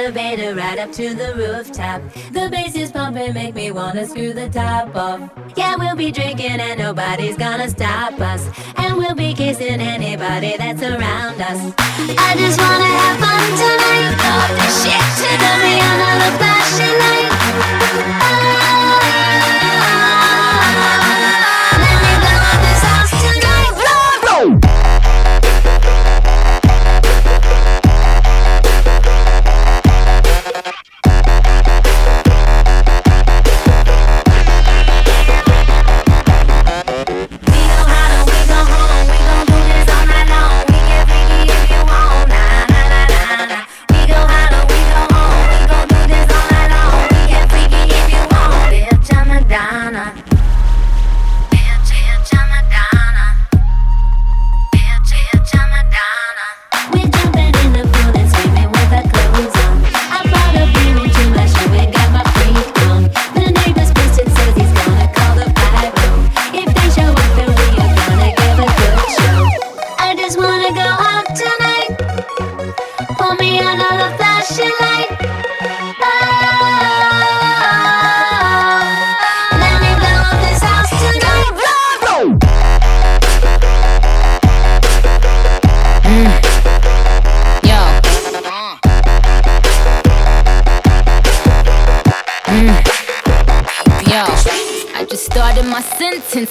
elevator right up to the rooftop. The bass is pumping, make me wanna screw the top off. Yeah, we'll be drinking and nobody's gonna stop us. And we'll be kissing anybody that's around us. I just wanna have fun tonight. Love this shit to me another flashing light.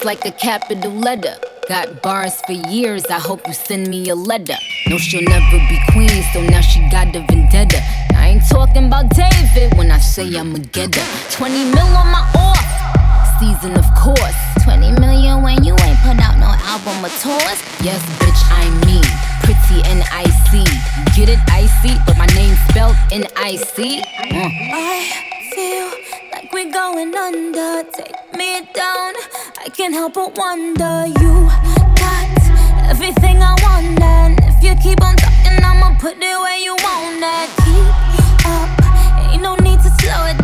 Like a capital letter. Got bars for years, I hope you send me a letter. No, she'll never be queen, so now she got a vendetta. I ain't talking about David when I say I'm a getter. 20 mil on my off season, of course. 20 million when you ain't put out no album or tours. Yes, bitch, I'm me. Pretty and icy. Get it icy, but my name spelled N I C. Uh. I going under. Take me down. I can't help but wonder. You got everything I want, and if you keep on talking, I'ma put it where you want it. Keep up, ain't no need to slow it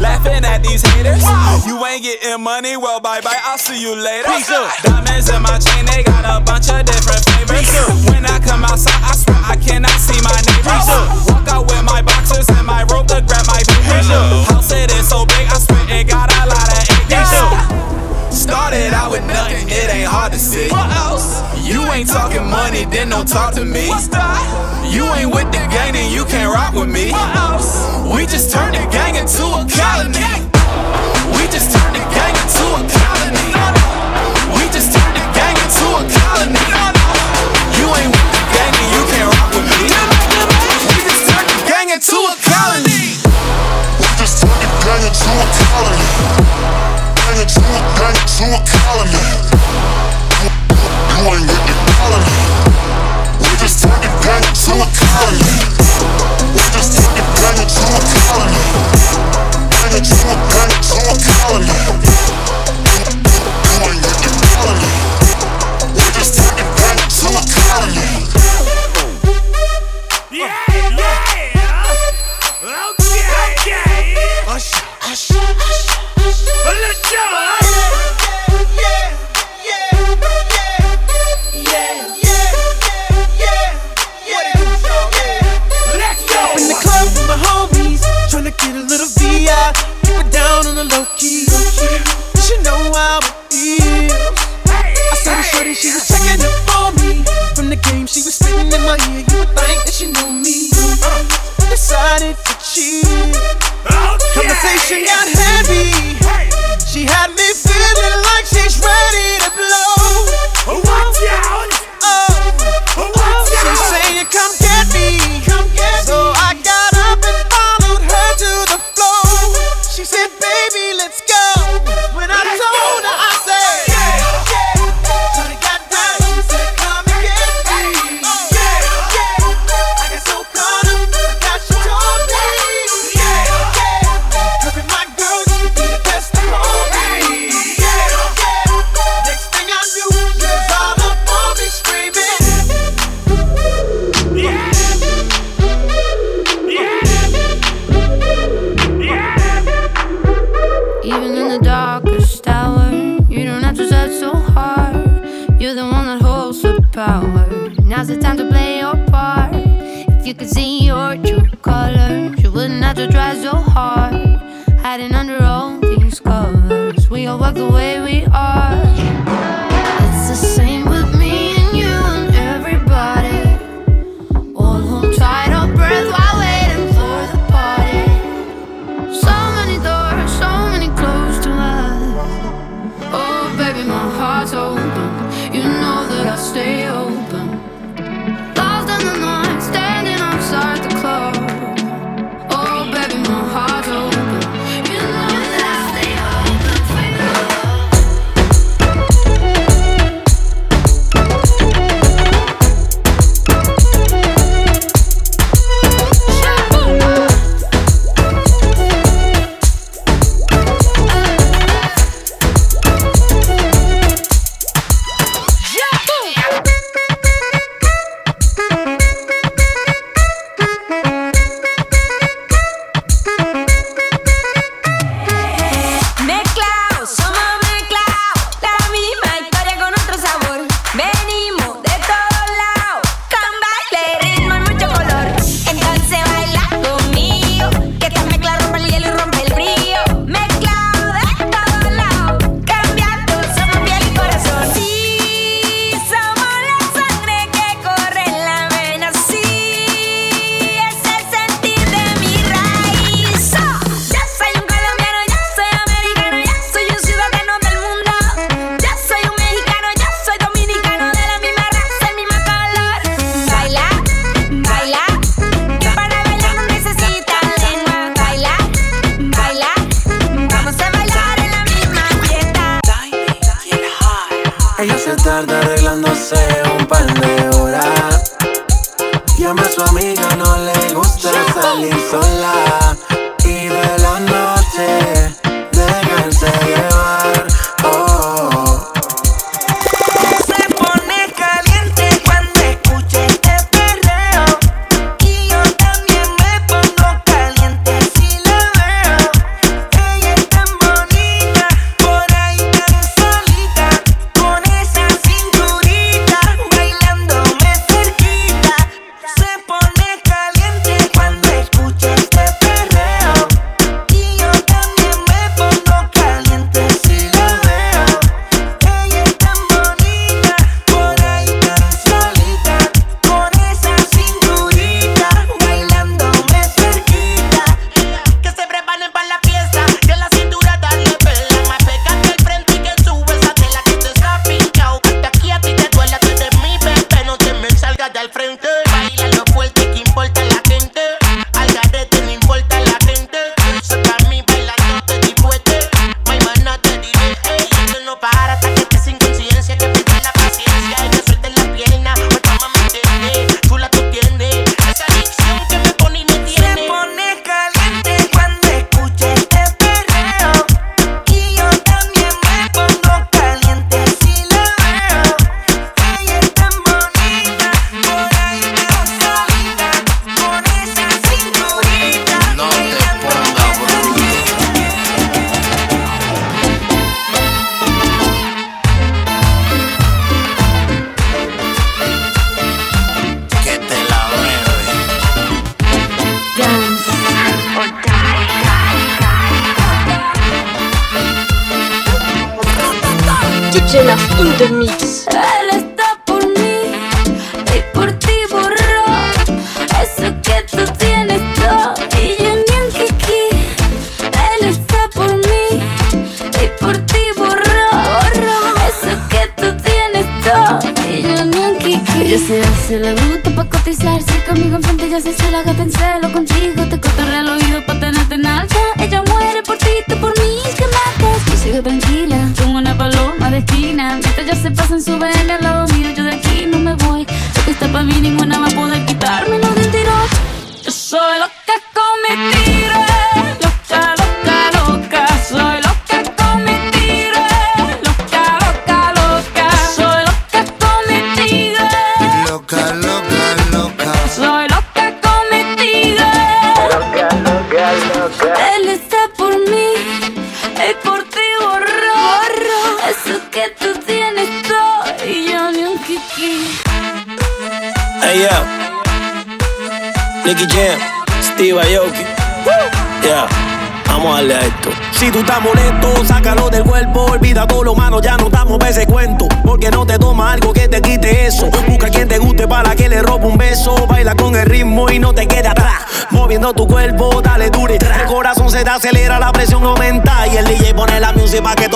Laughing at these haters. You ain't getting money, well, bye bye. I'll see you later. Diamonds in my chain, they got a bunch of different flavors. When I come outside, I swear I cannot see my neighbors. Walk out with my boxers and my rope to grab my papers. House it is so big, it ain't hard to see. What else? You ain't talking money, then don't talk to me. What's that? You ain't with the gang, then you can't rock with me. What else? We just turned the gang into a colony.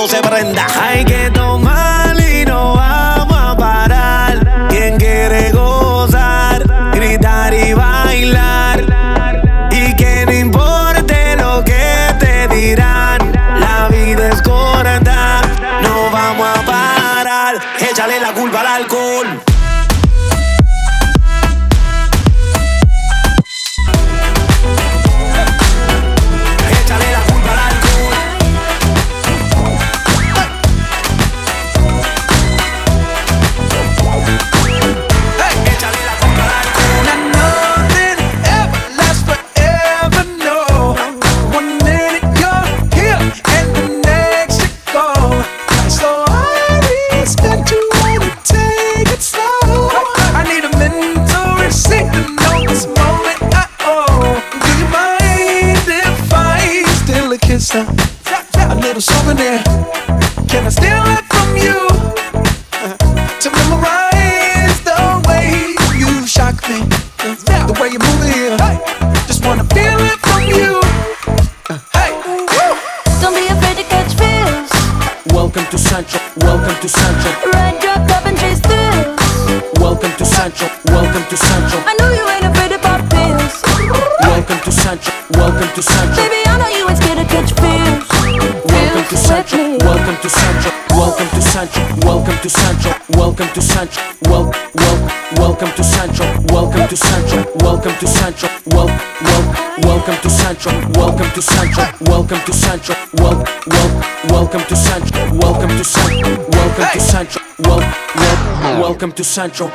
se prenda. Sancho. Well, well, welcome to Sancho. Welcome to Sancho. Welcome to Sancho. Well, well, welcome to Sancho. Welcome to Sancho. Welcome to Sancho. Well, well, welcome to Sancho. Welcome to Sancho. Welcome to Sancho. Well, well, welcome to Sancho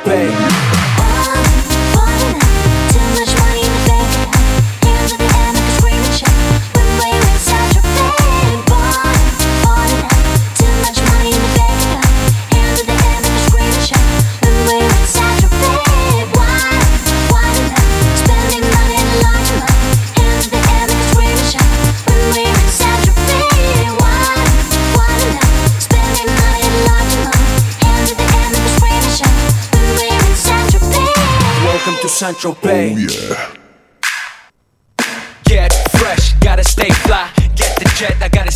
Central Bay. Oh, yeah. Get fresh, gotta stay fly. Get the jet, I gotta.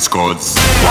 Set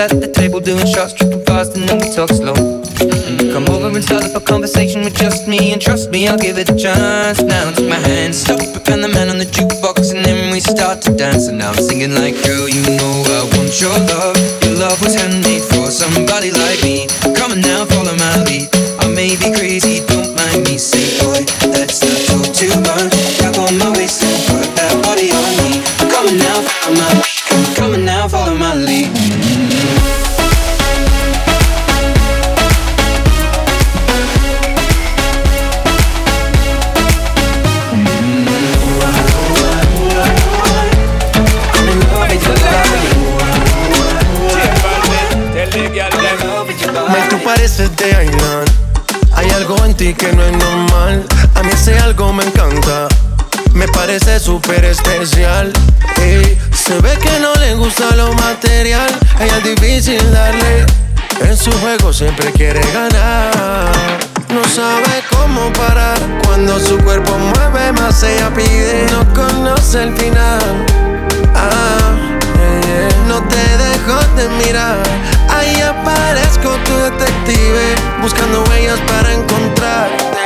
at the table doing shots, tripping fast, and then we talk slow. Mm-hmm. Come over and start up a conversation with just me, and trust me, I'll give it a chance. Now take my hand, stop and the man on the jukebox, and then we start to dance. And I'm singing like, girl, you know I want your love. Your love was handmade for somebody like me. su juego siempre quiere ganar. No sabe cómo parar cuando su cuerpo mueve más ella pide. No conoce el final. Ah, no te dejo de mirar. Ahí aparezco tu detective buscando huellas para encontrarte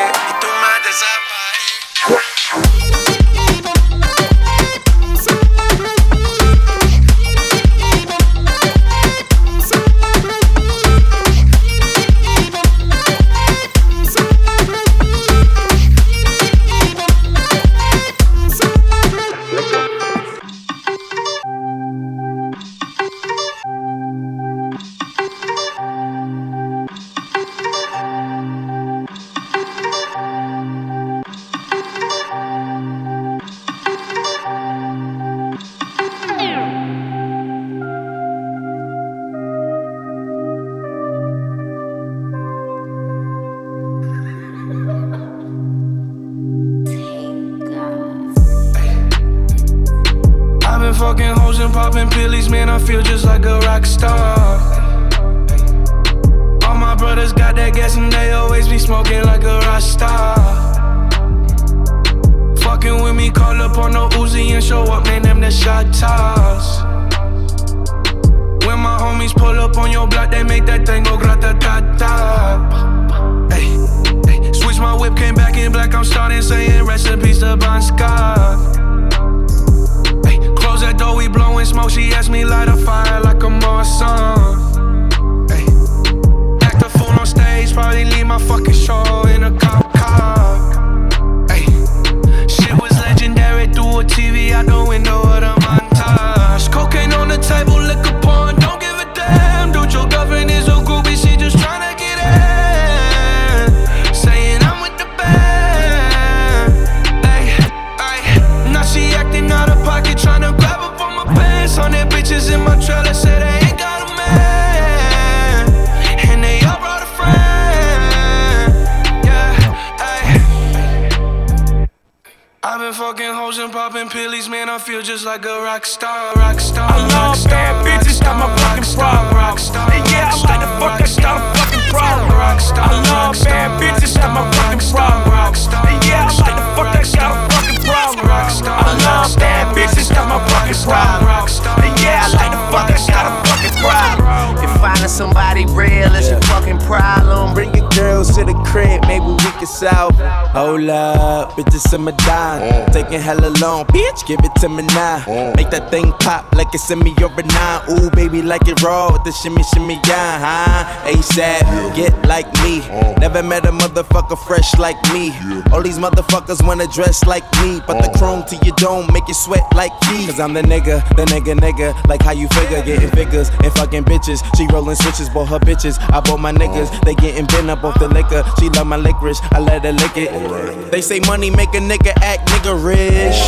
Love bitches in my dime. Mm. Taking hella long, bitch, give it to me now. Mm. Make that thing pop like it's in me over nine. Ooh, baby, like it raw with the shimmy, shimmy, yeah, huh? ASAP, get like me. Mm. Never met a motherfucker fresh like me. All these motherfuckers wanna dress like me, but the chrome to your dome make you sweat like me. Cause I'm the nigga, the nigga, nigga. Like how you figure, getting figures and fucking bitches. She rolling switches, bought her bitches. I bought my niggas, they getting bent up off the liquor. She love my licorice, I let her lick it. They say money make a nigga act nigga rich.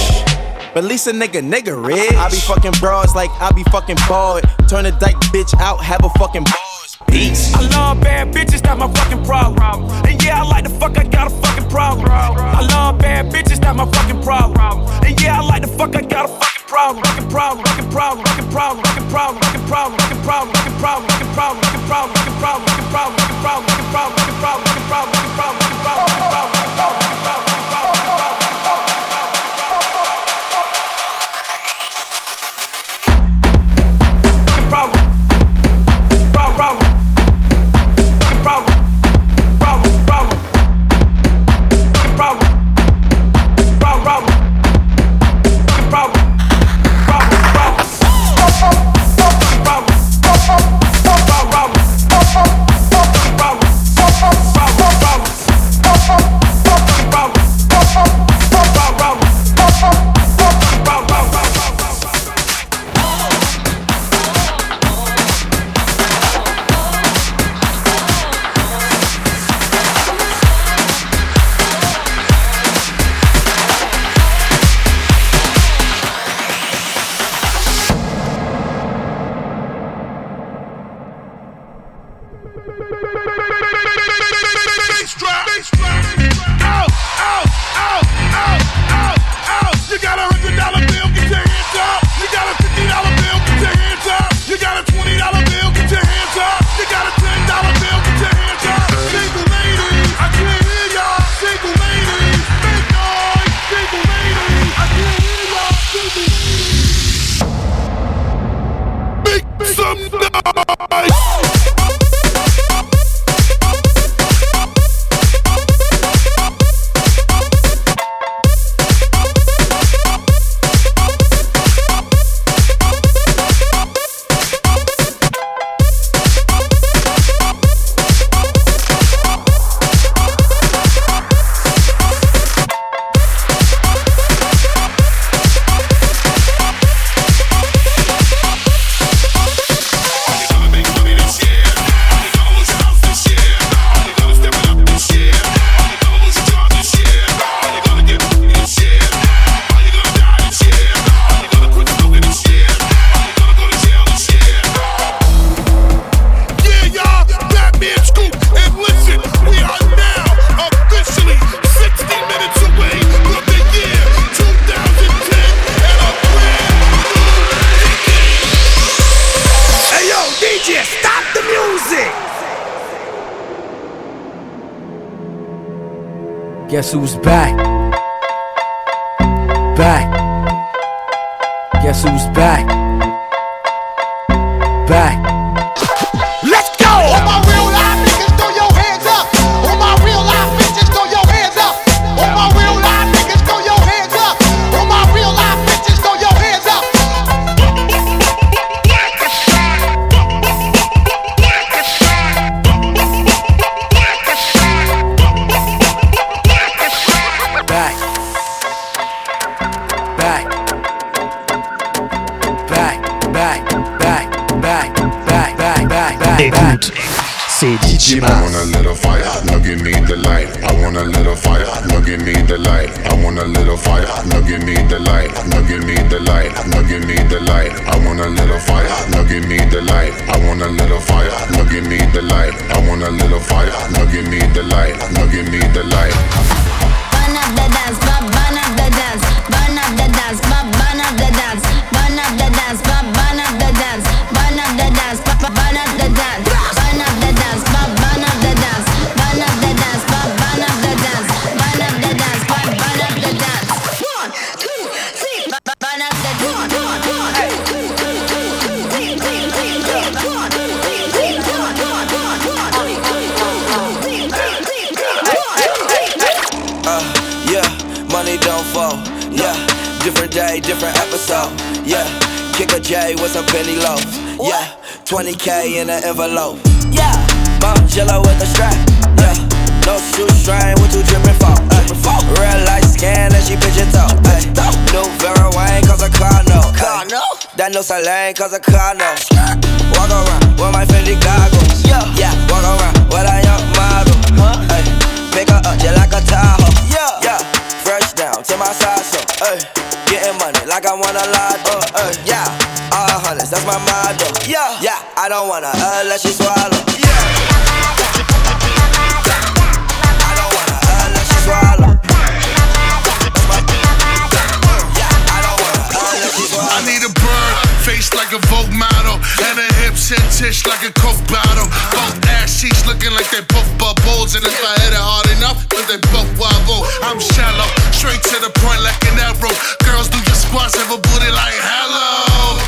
But at least a nigga, nigga rich. I be fucking broads like I be fucking bald. Turn a dyke bitch out, have a fucking bars. Peace. I love bad bitches, that's my fucking problem. And yeah, I like the fuck, I got a fucking problem. I love bad bitches, that's my fucking problem. And yeah, I like the fuck, I got a fucking problem. Fucking problem, fucking problem, fucking problem, fucking problem, fucking problem, fucking problem, fucking problem, fucking problem, fucking problem, fucking problem, fucking problem, fucking problem, fucking problem, fucking problem, fucking problem, fucking problem, fucking problem, Guess who's back? Back. Guess who's back? got no salon cause I car no. Walk around with my Fendi goggles. Yeah, yeah. Walk around with a young model. Huh? Ay, pick her up just like a Tahoe. Yeah, yeah. Fresh down to my side so. Ay, getting money like I wanna lie. Uh, yeah. All hundreds, that's my motto. Yeah, yeah. I don't wanna uh, let you swallow. Yeah. tish like a coke bottle. Both ass cheeks looking like they both bubbles. And if I hit it hard enough, but they both wobble. I'm shallow, straight to the point like an arrow. Girls do your squats, have a booty like hello.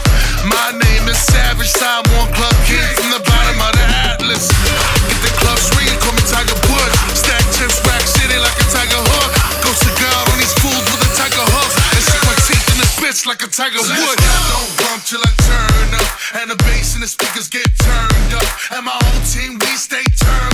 My name is Savage, time one Club king from the bottom of the Atlas. Get the clubs ringing, call me Tiger Woods. Stack chips, rack city like a tiger hook. Go cigar on these fools with a tiger hook. And stick my teeth in this bitch like a tiger would. Don't bump till I turn speakers get turned up. And my whole team, we stay turned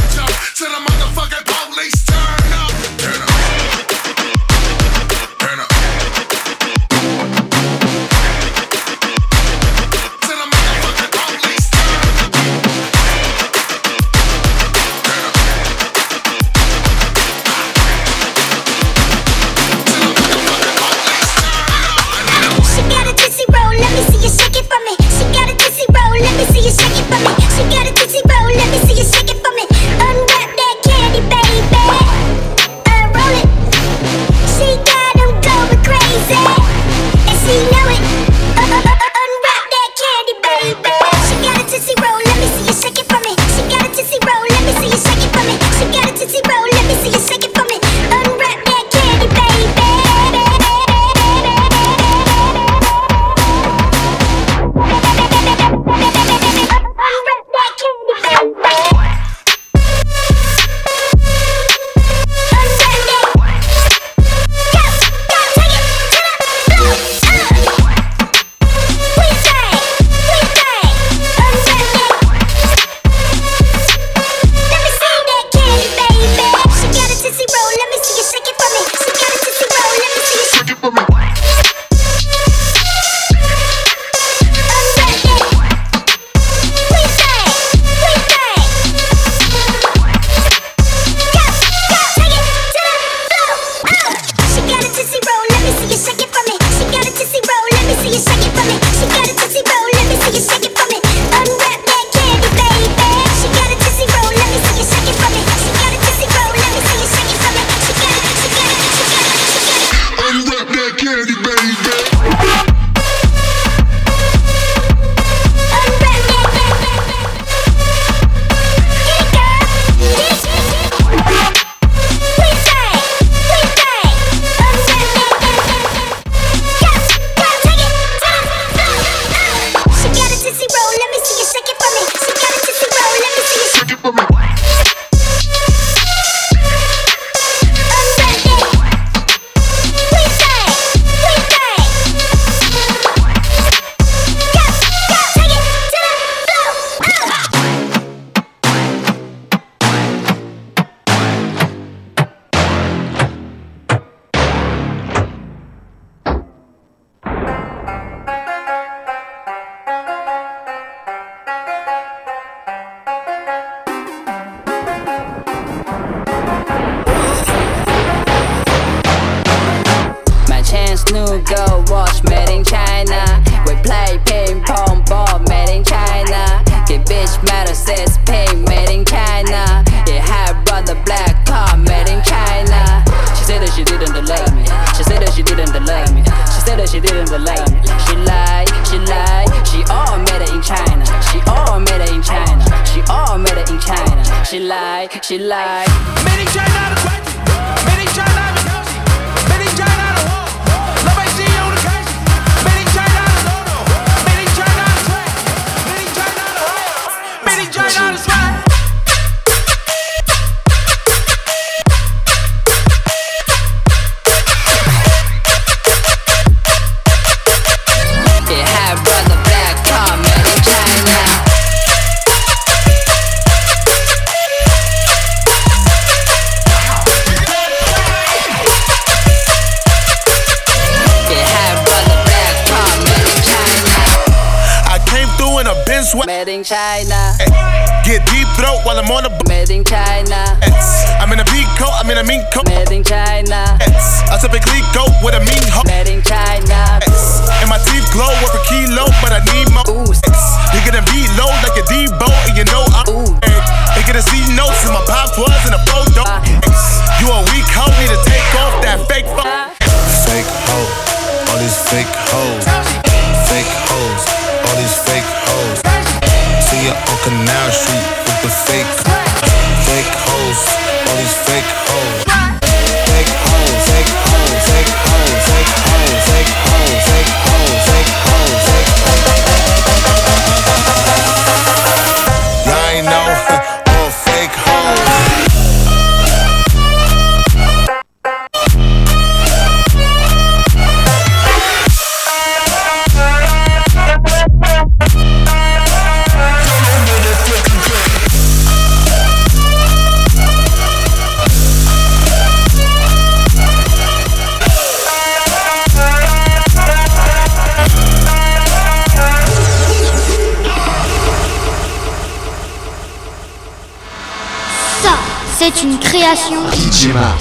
Station. Digima.